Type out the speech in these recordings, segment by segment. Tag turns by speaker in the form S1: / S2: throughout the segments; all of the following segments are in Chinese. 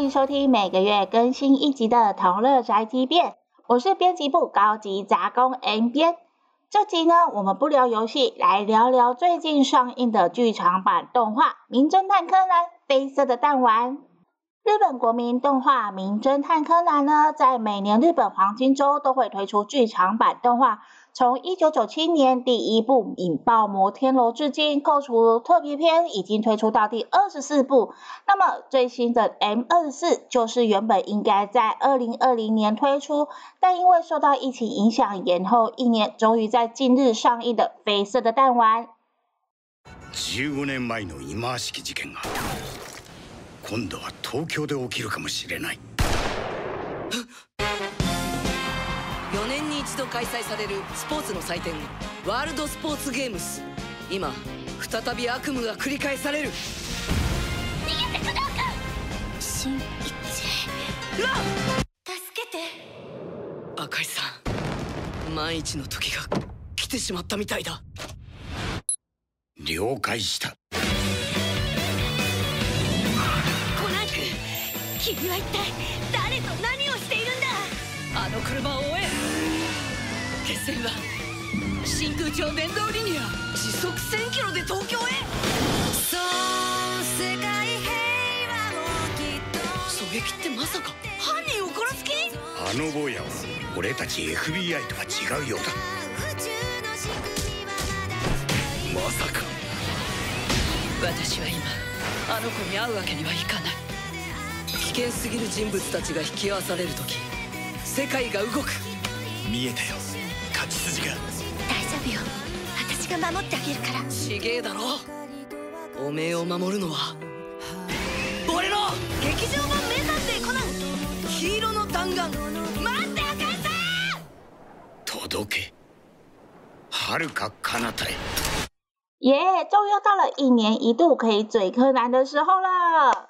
S1: 欢迎收听每个月更新一集的《同乐宅急便》，我是编辑部高级杂工 N 编。这集呢，我们不聊游戏，来聊聊最近上映的剧场版动画《名侦探柯南：绯色的弹丸》。日本国民动画《名侦探柯南》呢，在每年日本黄金周都会推出剧场版动画。从一九九七年第一部引爆摩天楼至今，扣除特别篇，已经推出到第二十四部。那么最新的 M 二十四就是原本应该在二零二零年推出，但因为受到疫情影响延后一年，终于在近日上映的《绯色的弹丸》。
S2: 十五年前の忌まわしき事件が今度は東京で起きるかもしれない。
S3: 4年に一度開催されるスポーツの祭典ワールドスポーツゲームス。今再び悪夢が繰り返される。
S4: 逃げて工藤君新一
S3: ラン！
S4: 助けて。
S3: 赤井さん万一の時が来てしまったみたいだ。
S2: 了解した。
S4: コナン君君は一体誰と何をしているんだ？
S3: あの車を追えは真空超電動リニア時速1000キロで東京へ。
S4: そう世界平和もきっと。
S3: 狙撃ってまさか犯人を殺す気？
S2: あの坊やは俺たち FBI とは違うようだ。
S4: ま
S2: さか。
S3: 私は今あの子に会うわけにはいかない。危険すぎる人物たちが引き合わされる時世界が動く。
S2: 見えたよ
S4: 大丈夫よ私が守ってあげるから
S3: ちげえだろおめえを守るのは俺の劇場版名探偵コナン黄色の弾丸待って赤井さん
S2: 届け遥か彼方へ
S1: 耶！终于又到了一年一度可以嘴柯南的时候了。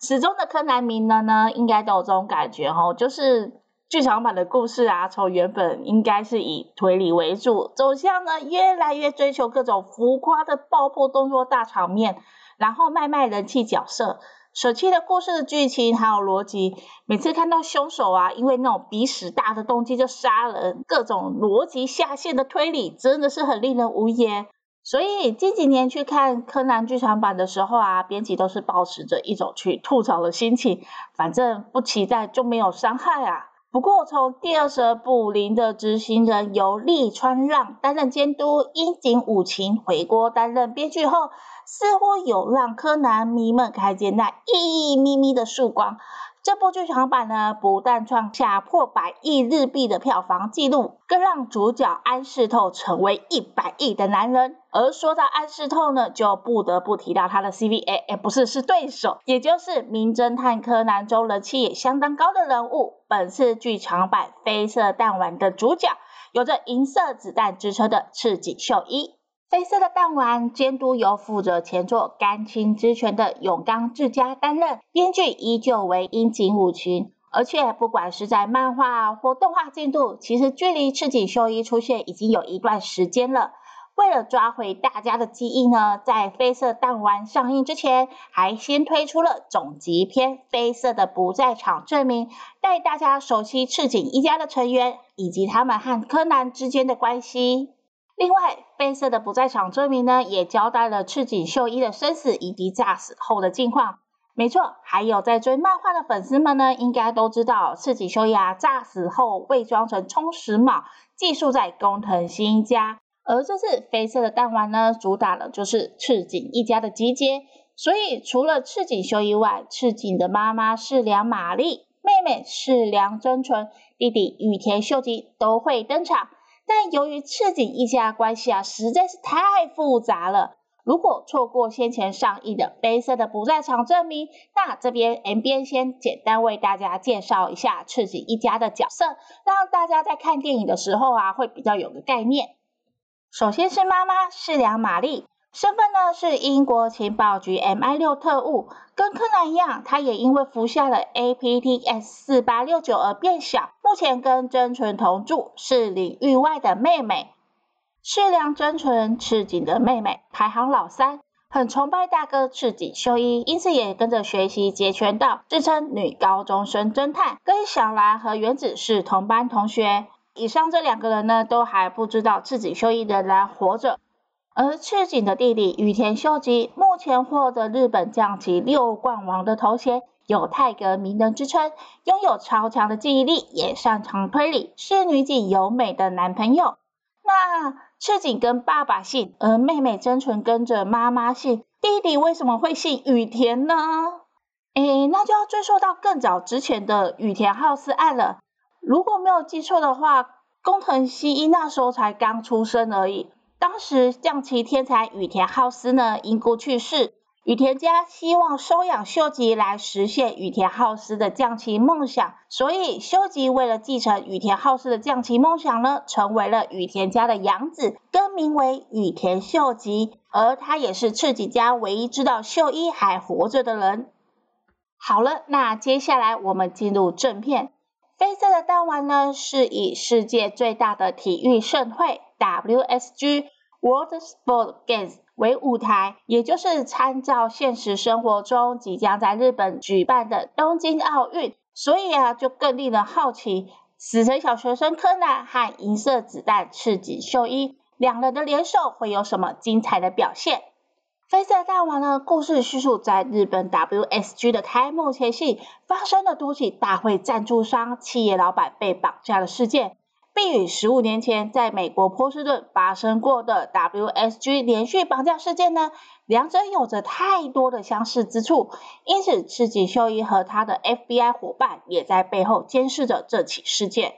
S1: 始终的柯南迷呢呢，应该都有这种感觉哦，就是 剧场版的故事啊，从原本应该是以推理为主，走向呢越来越追求各种浮夸的爆破动作大场面，然后卖卖人气角色，舍弃了故事的剧情还有逻辑。每次看到凶手啊，因为那种鼻屎大的动机就杀人，各种逻辑下线的推理，真的是很令人无言。所以近几年去看柯南剧场版的时候啊，编辑都是保持着一种去吐槽的心情，反正不期待就没有伤害啊。不过从第二十二部零的执行人由利川让担任监督，樱井武晴回国担任编剧后，似乎有让柯南迷们看见那一咪咪的曙光。这部剧场版呢，不但创下破百亿日币的票房纪录，更让主角安室透成为一百亿的男人。而说到安室透呢，就不得不提到他的 C V A，哎，不是，是对手，也就是《名侦探柯南》中人气也相当高的人物，本次剧场版《绯色弹丸》的主角，有着银色子弹之称的赤井秀一。绯色的弹丸监督由负责前作《甘青之泉》的永冈智家担任，编剧依旧为樱井武群。而且不管是在漫画或动画进度，其实距离赤井秀一出现已经有一段时间了。为了抓回大家的记忆呢，在《绯色弹丸》上映之前，还先推出了总集篇《绯色的不在场证明》，带大家熟悉赤井一家的成员以及他们和柯南之间的关系。另外，绯色的不在场证明呢，也交代了赤井秀一的生死以及诈死后的近况。没错，还有在追漫画的粉丝们呢，应该都知道赤井秀一啊诈死后伪装成充实卯，寄宿在工藤新家。而这次绯色的弹丸呢，主打的就是赤井一家的集结。所以除了赤井秀一外，赤井的妈妈是良玛丽，妹妹是良真纯，弟弟羽田秀吉都会登场。但由于赤井一家关系啊实在是太复杂了，如果错过先前上映的《悲色的不在场证明》，那这边 M 边先简单为大家介绍一下赤井一家的角色，让大家在看电影的时候啊会比较有个概念。首先是妈妈是良玛丽，身份呢是英国情报局 MI 六特务，跟柯南一样，他也因为服下了 APTS 四八六九而变小。目前跟真纯同住，是领域外的妹妹。是良真纯赤井的妹妹，排行老三。很崇拜大哥赤井秀一，因此也跟着学习截拳道，自称女高中生侦探，跟小兰和原子是同班同学。以上这两个人呢，都还不知道赤井秀一仍然活着。而赤井的弟弟羽田秀吉，目前获得日本将棋六冠王的头衔，有泰格名人之称，拥有超强的记忆力，也擅长推理，是女警由美的男朋友。那赤井跟爸爸姓，而妹妹真纯跟着妈妈姓，弟弟为什么会姓羽田呢？诶，那就要追溯到更早之前的羽田浩司案了。如果没有记错的话，工藤新一那时候才刚出生而已。当时将棋天才羽田浩司呢因故去世，羽田家希望收养秀吉来实现羽田浩司的将棋梦想，所以秀吉为了继承羽田浩司的将棋梦想呢，成为了羽田家的养子，更名为羽田秀吉，而他也是赤井家唯一知道秀一还活着的人。好了，那接下来我们进入正片。绯色的弹丸呢，是以世界最大的体育盛会 WSG World Sport Games 为舞台，也就是参照现实生活中即将在日本举办的东京奥运，所以啊，就更令人好奇，死神小学生柯南和银色子弹赤井秀一两人的联手会有什么精彩的表现？飞色大王呢？故事叙述在日本 WSG 的开幕前夕，发生了多起大会赞助商、企业老板被绑架的事件，并与十五年前在美国波士顿发生过的 WSG 连续绑架事件呢，两者有着太多的相似之处，因此赤井秀一和他的 FBI 伙伴也在背后监视着这起事件。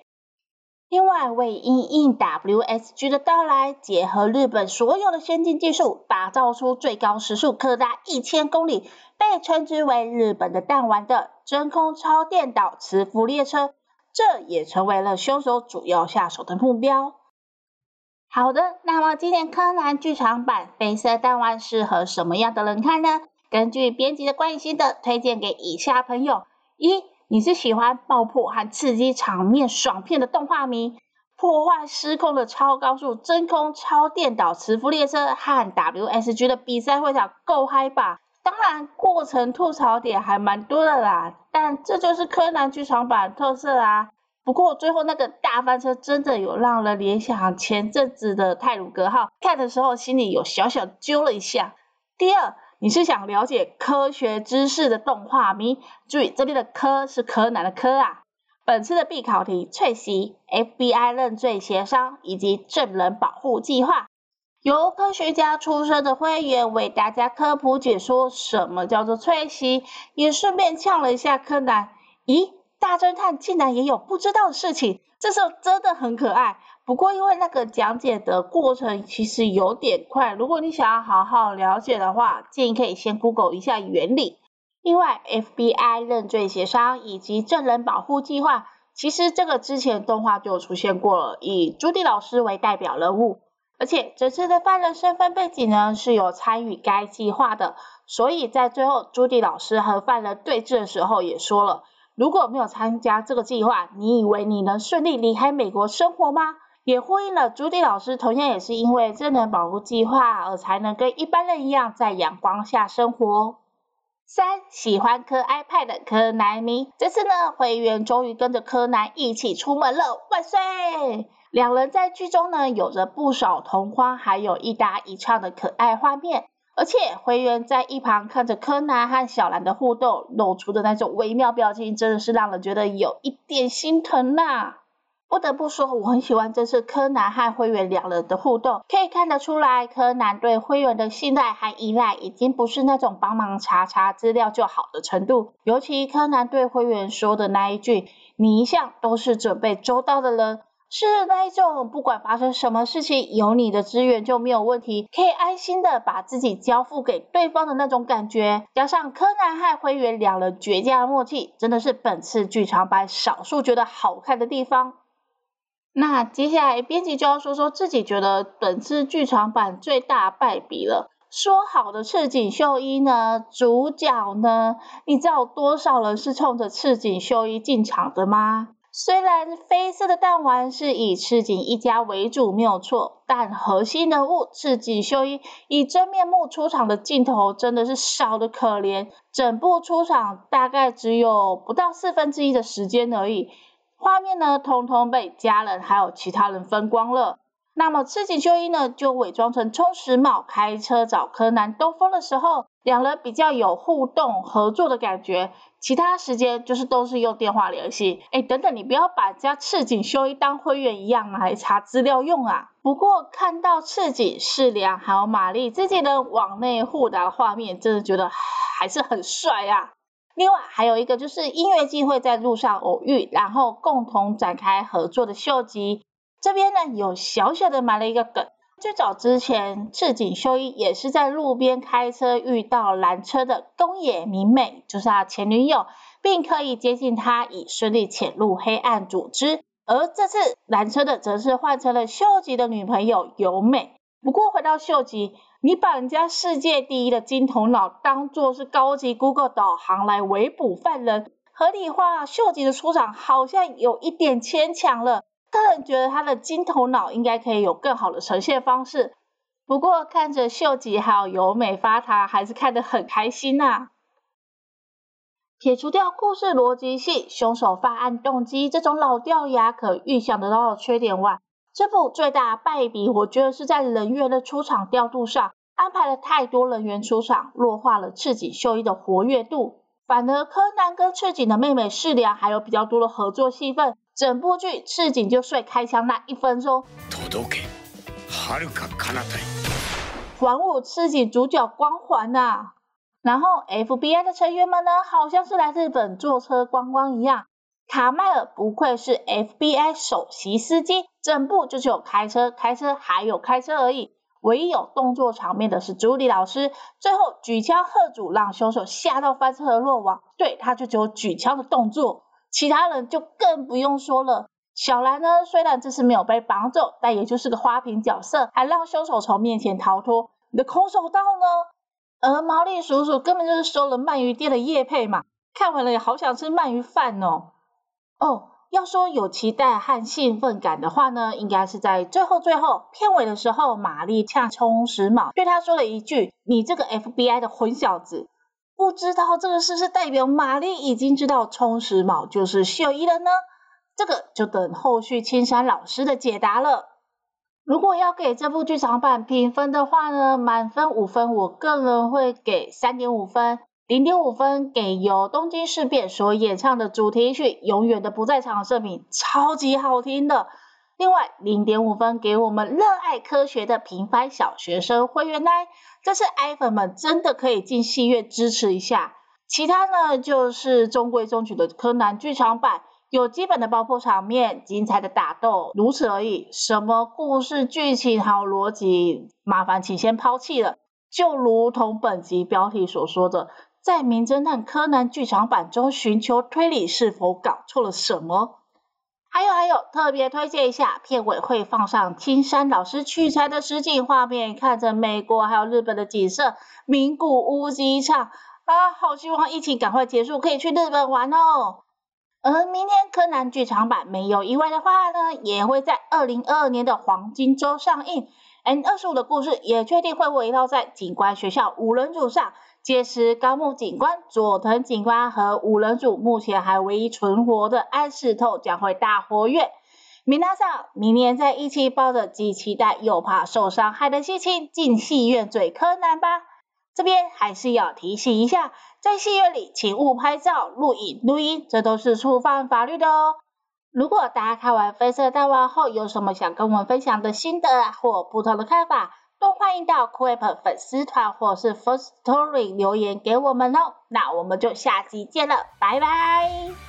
S1: 另外，为因应 WSG 的到来，结合日本所有的先进技术，打造出最高时速可达一千公里，被称之为日本的弹丸的真空超电导磁浮列车，这也成为了凶手主要下手的目标。好的，那么今年柯南剧场版《绯色弹丸》适合什么样的人看呢？根据编辑的关心的推荐给以下朋友：一。你是喜欢爆破和刺激场面爽片的动画迷，破坏失控的超高速真空超电导磁浮列车和 WSG 的比赛会场够嗨吧？当然，过程吐槽点还蛮多的啦，但这就是柯南剧场版特色啊。不过最后那个大翻车真的有让人联想前阵子的泰鲁格号，看的时候心里有小小揪了一下。第二。你是想了解科学知识的动画迷？注意这边的科是柯南的科啊。本次的必考题：翠西、FBI 认罪协商以及证人保护计划。由科学家出身的会员为大家科普解说什么叫做翠席，也顺便呛了一下柯南。咦，大侦探竟然也有不知道的事情，这时候真的很可爱。不过，因为那个讲解的过程其实有点快，如果你想要好好了解的话，建议可以先 Google 一下原理。另外，FBI 认罪协商以及证人保护计划，其实这个之前动画就出现过了，以朱迪老师为代表人物。而且这次的犯人身份背景呢是有参与该计划的，所以在最后朱迪老师和犯人对峙的时候也说了，如果没有参加这个计划，你以为你能顺利离开美国生活吗？也呼应了朱迪老师，同样也是因为智能保护计划而才能跟一般人一样在阳光下生活。三喜欢柯 iPad 的柯南迷，这次呢会员终于跟着柯南一起出门了，万岁！两人在剧中呢有着不少同框，还有一搭一唱的可爱画面，而且灰原在一旁看着柯南和小兰的互动，露出的那种微妙表情，真的是让人觉得有一点心疼呐。不得不说，我很喜欢这次柯南和灰原两人的互动，可以看得出来，柯南对灰原的信赖和依赖已经不是那种帮忙查查资料就好的程度。尤其柯南对灰原说的那一句“你一向都是准备周到的人”，是那一种不管发生什么事情，有你的支援就没有问题，可以安心的把自己交付给对方的那种感觉。加上柯南和灰原两人绝佳的默契，真的是本次剧场版少数觉得好看的地方。那接下来编辑就要说说自己觉得本次剧场版最大败笔了。说好的赤井秀一呢？主角呢？你知道多少人是冲着赤井秀一进场的吗？虽然绯色的蛋黄是以赤井一家为主没有错，但核心人物赤井秀一以真面目出场的镜头真的是少得可怜，整部出场大概只有不到四分之一的时间而已，画面呢通通被家人还有其他人分光了。那么赤井秀一呢，就伪装成充实帽，开车找柯南兜风的时候，两人比较有互动合作的感觉。其他时间就是都是用电话联系。哎，等等，你不要把家赤井秀一当会员一样来查资料用啊。不过看到赤井世良还有玛丽自己的网内互打的画面，真的觉得还是很帅啊。另外还有一个就是音乐季会在路上偶遇，然后共同展开合作的秀吉。这边呢有小小的埋了一个梗，最早之前赤井秀一也是在路边开车遇到拦车的东野明美，就是他前女友，并可以接近他，以顺利潜入黑暗组织。而这次拦车的则是换成了秀吉的女朋友由美。不过回到秀吉，你把人家世界第一的金头脑当做是高级 Google 导航来围捕犯人，合理化秀吉的出场好像有一点牵强了。个人觉得他的金头脑应该可以有更好的呈现方式，不过看着秀吉还有由美发他还是看得很开心呐。撇除掉故事逻辑性、凶手犯案动机这种老掉牙可预想得到的缺点外，这部最大败笔，我觉得是在人员的出场调度上，安排了太多人员出场，弱化了赤井秀一的活跃度，反而柯南跟赤井的妹妹世良还有比较多的合作戏份。整部剧赤井就睡开枪那一分钟，还我赤井主角光环呐！然后 FBI 的成员们呢，好像是来日本坐车观光一样。卡麦尔不愧是 FBI 首席司机，整部就只有开车、开车还有开车而已。唯一有动作场面的是朱莉老师，最后举枪喝阻，让凶手吓到翻车而落网。对，他就只有举枪的动作。其他人就更不用说了。小兰呢，虽然这次没有被绑走，但也就是个花瓶角色，还让凶手从面前逃脱。你的空手道呢？而毛利叔叔根本就是收了鳗鱼店的叶配嘛，看完了也好想吃鳗鱼饭哦。哦，要说有期待和兴奋感的话呢，应该是在最后最后片尾的时候，玛丽恰充实毛，对他说了一句：“你这个 FBI 的混小子。”不知道这个是不是代表玛丽已经知道充实卯就是秀一了呢？这个就等后续青山老师的解答了。如果要给这部剧场版评分的话呢，满分五分，我个人会给三点五分，零点五分给由东京事变所演唱的主题曲《永远的不在场证明》，超级好听的。另外零点五分给我们热爱科学的平凡小学生会员来，这次爱粉们真的可以进戏院支持一下。其他呢就是中规中矩的柯南剧场版，有基本的爆破场面、精彩的打斗，如此而已。什么故事剧情还有逻辑，麻烦请先抛弃了。就如同本集标题所说的，在名侦探柯南剧场版中寻求推理，是否搞错了什么？还有还有，特别推荐一下，片尾会放上青山老师取材的实景画面，看着美国还有日本的景色，名古屋机场啊，好希望疫情赶快结束，可以去日本玩哦。而明天柯南剧场版没有意外的话呢，也会在二零二二年的黄金周上映。N 二十五的故事也确定会围绕在警官学校五人组上。届时，高木警官、佐藤警官和五人组目前还唯一存活的安室透将会大活跃。明大上，明年再一起抱着既期待又怕受伤害的心情进戏院追柯南吧。这边还是要提醒一下，在戏院里请勿拍照、录影、录音，这都是触犯法律的哦。如果大家看完《飞色大王》后有什么想跟我们分享的心得或不同的看法，都欢迎到 c o p 粉丝团或是 First Story 留言给我们哦。那我们就下期见了，拜拜。